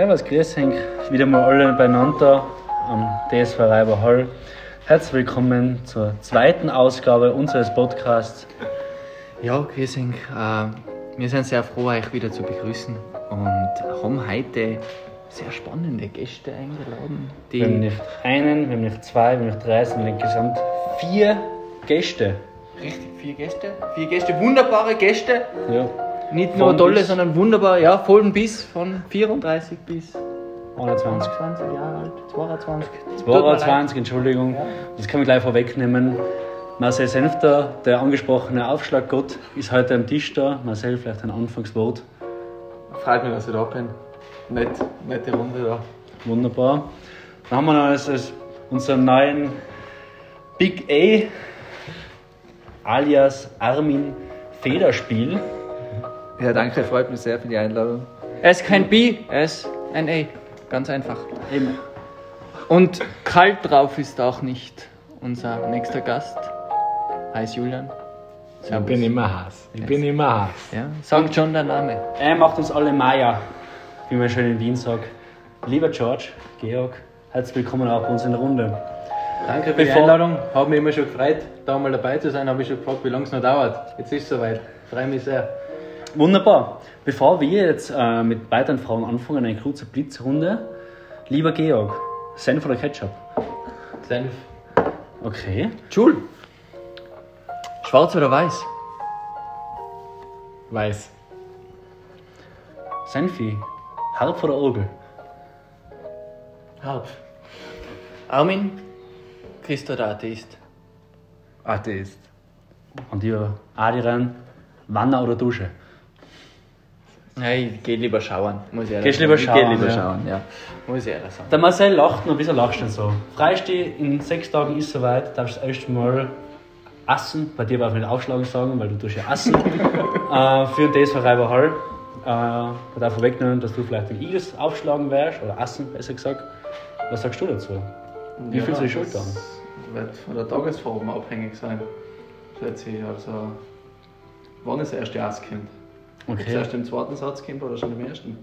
Servus, grüß euch, wieder mal alle beieinander am DSV Reiber Hall. Herzlich willkommen zur zweiten Ausgabe unseres Podcasts. Ja, grüß euch. Äh, wir sind sehr froh, euch wieder zu begrüßen und haben heute sehr spannende Gäste eingeladen. Wir haben nicht einen, wir haben nicht zwei, wir haben nicht drei, sondern insgesamt vier Gäste. Richtig, vier Gäste. Vier Gäste, wunderbare Gäste. Ja. Nicht nur tolle, sondern wunderbar. Ja, vollen Biss von 34 bis 21. 20 Jahre alt. 22. Tut mir leid. 22, Entschuldigung. Ja. Das kann ich gleich vorwegnehmen. Marcel Senfter, der angesprochene Aufschlaggott, ist heute am Tisch da. Marcel, vielleicht ein Anfangswort. Freut mich, dass ich da bin. Nett, nette Runde da. Wunderbar. Dann haben wir noch als, als unseren neuen Big A alias Armin Federspiel. Ja, danke, freut mich sehr für die Einladung. Er ist kein B, er ist ein A. Ganz einfach. Eben. Und kalt drauf ist auch nicht unser nächster Gast. Heißt Julian. Ich bin immer Hass. Ich bin immer Hass. Ja, sagt schon der Name. Er macht uns alle Meier, wie man schön in Wien sagt. Lieber George, Georg, herzlich willkommen auch bei uns in der Runde. Danke für die Bevor- Einladung. Hat mich immer schon gefreut, da mal dabei zu sein. Habe ich schon gefragt, wie lange es noch dauert. Jetzt ist es soweit. Freue mich sehr. Wunderbar. Bevor wir jetzt äh, mit weiteren Fragen anfangen, eine kurze Blitzrunde. Lieber Georg, Senf oder Ketchup? Senf. Okay. Schul. Schwarz oder weiß? Weiß. Senfi, Harp oder Orgel? Halb. Armin, Christ oder Atheist? Atheist. Und ihr Adiran, Wanne oder Dusche? Nein, ich geh lieber schauen. Muss ich ehrlich Gehst lieber sagen. Ich schauen, Geh lieber ja. schauen, ja. Muss ich ehrlich sagen. Der Marcel lacht noch, wieso lachst du denn so? Freisteh, in sechs Tagen ist soweit, darfst das erste Mal Assen, bei dir darf ich nicht aufschlagen sagen, weil du tust ja Assen, äh, für den DSV Reiber Hall. Äh, ich darf vorwegnehmen, dass du vielleicht den Igels aufschlagen wärst, oder Assen besser gesagt. Was sagst du dazu? Wie fühlst du dich schuld an? Das wird von der Tagesform abhängig sein. Schätze ich. Also, wann das erste Ass kommt. Okay. erst im zweiten Satz kommt oder schon im ersten.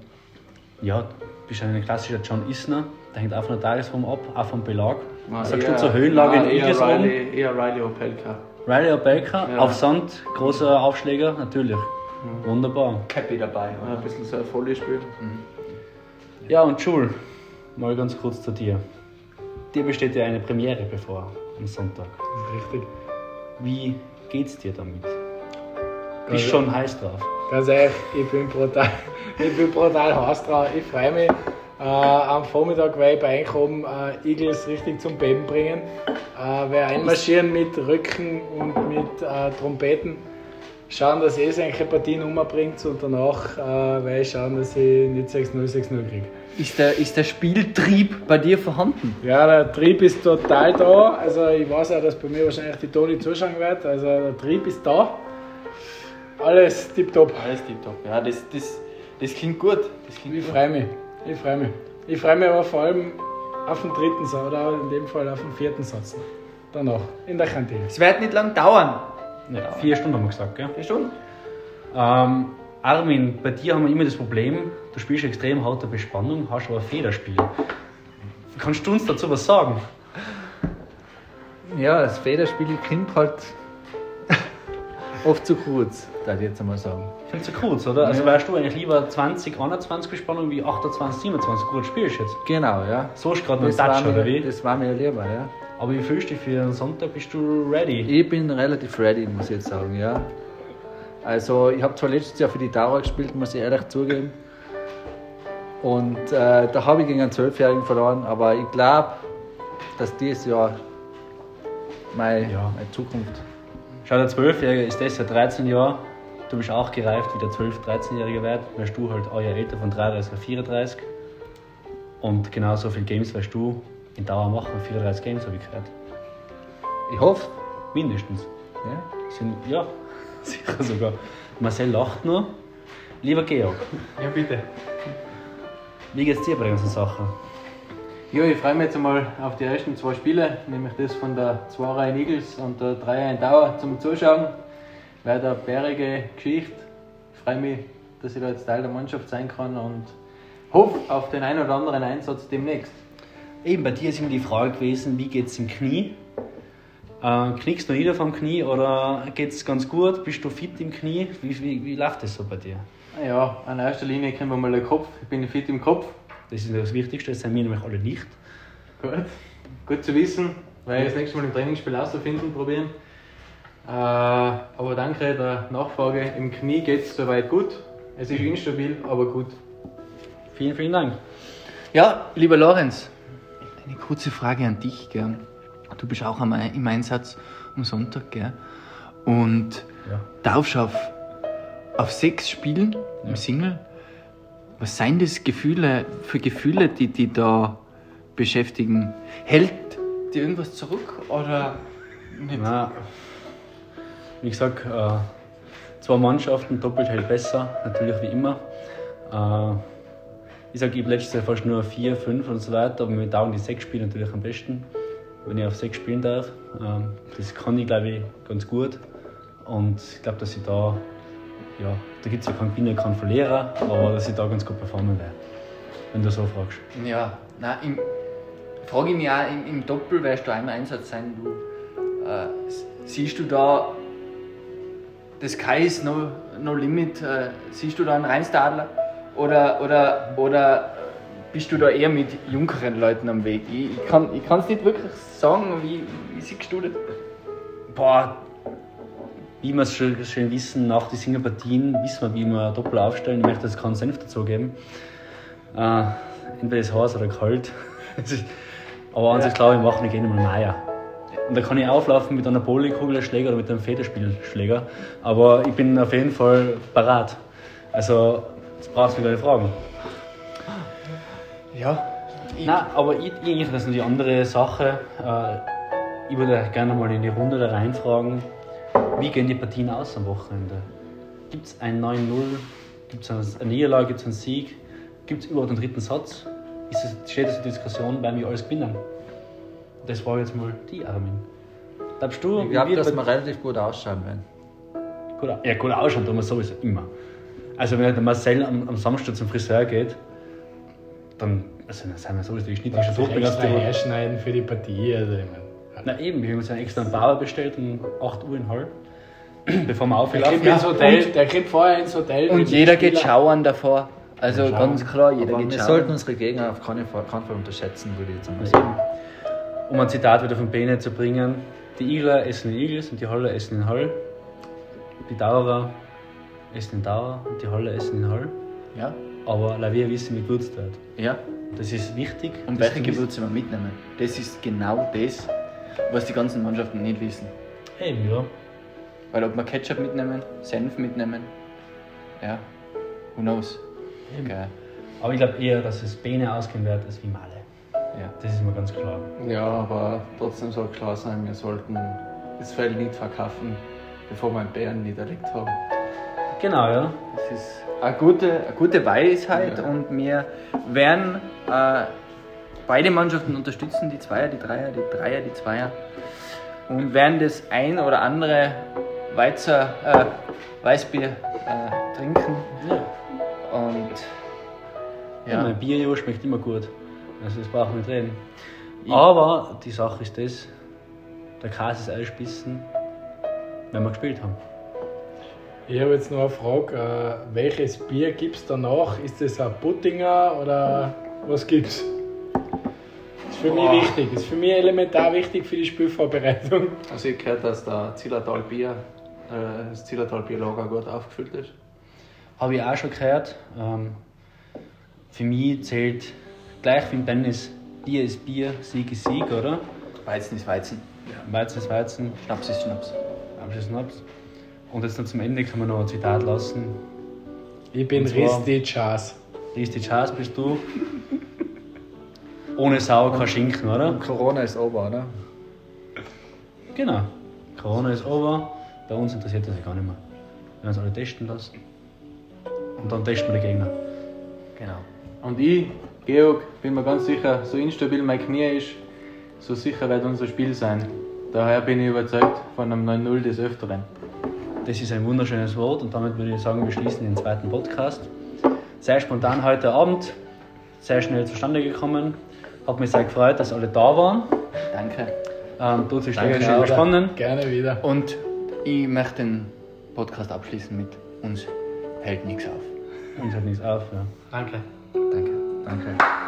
Ja, du bist ein klassischer John Isner, der hängt auch von der Tagesform ab, auch vom Belag. Nein, sagst eher- du zur Höhenlage nein, in eher Igels um? Riley, eher Riley Opelka. Riley Opelka, Ja. auf Sand, großer Aufschläger, natürlich. Wunderbar. Happy dabei. Ja, ein bisschen so ein volles Spiel. Ja, und Schul, mal ganz kurz zu dir. Dir besteht ja eine Premiere bevor am Sonntag. Ist richtig. Wie geht's dir damit? Bist Also- schon heiß drauf? Ganz ehrlich, ich bin brutal, ich bin brutal heiß drauf. Ich freue mich. Äh, am Vormittag werde ich bei oben äh, Eagles richtig zum Beben bringen. Äh, werde einmarschieren mit Rücken und mit äh, Trompeten. Schauen, dass ihr solche Partien umbringt und danach äh, werde ich schauen, dass ich nicht 6-0, 6-0 kriege. Ist der, ist der Spieltrieb bei dir vorhanden? Ja, der Trieb ist total da. Also ich weiß auch, dass bei mir wahrscheinlich die Toni zuschauen wird. Also der Trieb ist da. Alles tipptopp. Alles tipptopp. Ja, das, das, das klingt gut. Das klingt Ich freue mich. Ich freue mich. Ich freue mich aber vor allem auf den dritten Satz oder in dem Fall auf den vierten Satz. Danach, in der Kantine. Es wird nicht lang dauern. Ja, vier Stunden haben wir gesagt, gell? Ja, schon. Ähm, Armin, bei dir haben wir immer das Problem, du spielst extrem harte Bespannung, hast aber Federspiel. Kannst du uns dazu was sagen? Ja, das Federspiel kommt halt oft zu kurz, würde ich jetzt einmal sagen. Ich finde zu kurz, oder? Also wärst du eigentlich lieber 20, 21 Bespannung wie 28, 27 gut spielst jetzt. Genau, ja. So ist gerade war, Touch, oder wie? das war mir lieber, ja. Aber wie fühlst du dich für den Sonntag? Bist du ready? Ich bin relativ ready, muss ich jetzt sagen, ja. Also, ich habe zwar letztes Jahr für die Dauer gespielt, muss ich ehrlich zugeben. Und äh, da habe ich gegen einen Zwölfjährigen verloren, aber ich glaube, dass dieses Jahr meine, Ja. meine Zukunft. Schau, der 12-Jährige ist das ja 13 Jahre. Du bist auch gereift wie der 12-, 13-Jährige wird. Wärst du halt Jahr älter von 33 auf 34. Und genauso viele Games wirst du in Dauer machen. 34 Games habe ich gehört. Ich hoffe, Mindestens. ja. Sind, ja, sicher sogar. Marcel lacht nur. Lieber Georg, Ja, bitte. wie geht's dir bei der ganzen Sache? Ja, ich freue mich jetzt einmal auf die ersten zwei Spiele, nämlich das von der 2 in Eagles und der 3 in Dauer zum Zuschauen. Eine bärige Geschichte. Ich freue mich, dass ich da jetzt Teil der Mannschaft sein kann und hoffe auf den einen oder anderen Einsatz demnächst. Eben, bei dir ist immer die Frage gewesen, wie geht es im Knie? Äh, knickst du noch wieder vom Knie oder geht es ganz gut? Bist du fit im Knie? Wie, wie, wie läuft das so bei dir? Ja, an erster Linie kennen wir mal den Kopf. Ich bin fit im Kopf. Das ist das Wichtigste, das sind wir nämlich alle nicht. Gut. Gut zu wissen, weil ich das nächste Mal im Trainingsspiel auszufinden probieren. Äh, aber danke der Nachfrage. Im Knie geht es soweit gut. Es ist instabil, aber gut. Vielen, vielen Dank. Ja, lieber Lorenz, eine kurze Frage an dich. Gell? Du bist auch am- im Einsatz am Sonntag. Gell? Und Ja. darfst auf, auf sechs Spielen im Single. Was sind das Gefühle für Gefühle, die die da beschäftigen? Hält dir irgendwas zurück oder nicht? Nein. Wie gesagt, äh, zwei Mannschaften, doppelt hält besser, natürlich wie immer. Äh, ich sage, ich habe letztes Jahr fast nur vier, fünf und so weiter, aber mir taugen die sechs Spiele natürlich am besten, wenn ich auf sechs spielen darf. Ähm, das kann ich, glaube ich, ganz gut. Und ich glaube, dass ich da, ja, da gibt es ja keinen Gewinner, keinen Verlierer, aber dass ich da ganz gut performen werde, wenn du so fragst. Ja, na, im, frage ich mich auch, im, im Doppel wirst du im Einsatz sein. Du, äh, siehst du da das Sky ist no, no limit? Äh, siehst du da einen Rheinstadler? Oder, oder, oder bist du da eher mit jüngeren Leuten am Weg? Ich, ich kann es nicht wirklich sagen, wie, wie siehst du das? Boah, wie wir es schon, schon wissen, nach den Singerpartien wissen wir, wie wir Doppel aufstellen. Ich möchte jetzt keinen Senf dazu geben. Äh, entweder ist heiß oder kalt. Es Aber an sich glaube ich, machen wir gerne mal Meier. Und da kann ich auflaufen mit einer Bowlingkugelschläger oder mit einem Federspielschläger. Aber ich bin auf jeden Fall parat. Also, jetzt brauchst du mich gar nicht fragen. Ja. Nein, aber ich, ich, noch die andere Sache. Äh, ich würde gerne mal in die Runde da reinfragen, wie gehen die Partien aus am Wochenende? Gibt es ein 9-0? Gibt es eine Niederlage? Gibt es einen Sieg? Gibt es überhaupt einen dritten Satz? Ist es, steht das in Diskussion, weil wir alles gewinnen? Das war jetzt mal die Armin. Glaubst du, Ich glaube, dass wir relativ gut ausschauen werden. Gut, ja, gut ausschauen tun wir sowieso immer. Also wenn der Marcel am, am Samstag zum Friseur geht, dann also, dann sind wir sowieso die Schnitte schon durch. den ganzen extra Tag. herschneiden für die Partie. Also, ich mein, Na eben, wir haben uns einen extra Bauer bestellt um 8 Uhr in Hall, bevor wir der, aufgelaufen sind. Hotel, der kriegt vorher ins Hotel. Und jeder geht schauern davor. Also ganz klar, jeder Aber geht wir schauen. sollten unsere Gegner auf keinen Fall, keinen Fall unterschätzen, würde ich jetzt einmal sagen. Um ein Zitat wieder von Bene zu bringen: Die Igler essen in Igels und die Haller essen in Hall. Die Dauerer essen in Dauer und die Haller essen in Hall. Ja, Aber la wir wissen, wie gewürzt wird. ja. Das ist wichtig. Und welche. Gewürze wir mitnehmen. Das ist genau das, was die ganzen Mannschaften nicht wissen. Eben, ja. Weil ob wir Ketchup mitnehmen, Senf mitnehmen, ja, who knows. Gell. Aber ich glaube eher, dass es Bene ausgehen wird als wie Male. Ja. Das ist mir ganz klar. Ja, aber trotzdem soll klar sein, wir sollten das Feld nicht verkaufen, bevor wir einen Bären niederlegt haben. Genau, ja. Das ist eine gute, eine gute Weisheit Ja. und wir werden äh, beide Mannschaften unterstützen, die Zweier, die Dreier, die Dreier, die Zweier und werden das ein oder andere Weizer, äh, Weißbier äh, trinken ja. und Ja. ja, mein Bier ja, schmeckt immer gut. Also das brauchen wir nicht reden. Aber die Sache ist das, der Käse ist einspissen, wenn wir gespielt haben. Ich habe jetzt noch eine Frage. Äh, welches Bier gibt es danach? Ist das ein Puttinger oder was gibt es? Das ist für Boah. mich wichtig. Das ist für mich elementar wichtig für die Spielvorbereitung. Also ich gehört, dass der Zillertal Bier, äh, das Zillertal Bierlager gut aufgefüllt ist. Habe ich auch schon gehört. Ähm, für mich zählt gleich wie im Tennis, Bier ist Bier, Sieg ist Sieg, oder? Weizen ist Weizen, Weizen ist Weizen, Schnaps ist Schnaps. Schnaps ist Schnaps. Und jetzt noch zum Ende kann man noch ein Zitat lassen. Ich bin Risti Chas. Risti Chas bist du. Ohne Sau kein Schinken, oder? Und Corona ist over, oder? Genau. Corona ist over. Bei uns interessiert das ja gar nicht mehr. Wir werden uns alle testen lassen. Und dann testen wir die Gegner. Genau. Und ich, Georg, bin mir ganz sicher, so instabil mein Knie ist, so sicher wird unser Spiel sein. Daher bin ich überzeugt von einem 9-0 des Öfteren. Das ist ein wunderschönes Wort und damit würde ich sagen, wir schließen den zweiten Podcast. Sehr spontan heute Abend. sehr schnell zustande gekommen. Hat mich sehr gefreut, dass alle da waren. Danke. Ähm, tut sich Danke, sehr spannend. Gerne wieder. Und ich möchte den Podcast abschließen mit uns hält nichts auf. Uns hört nichts auf. Ja. Danke. Danke. Danke.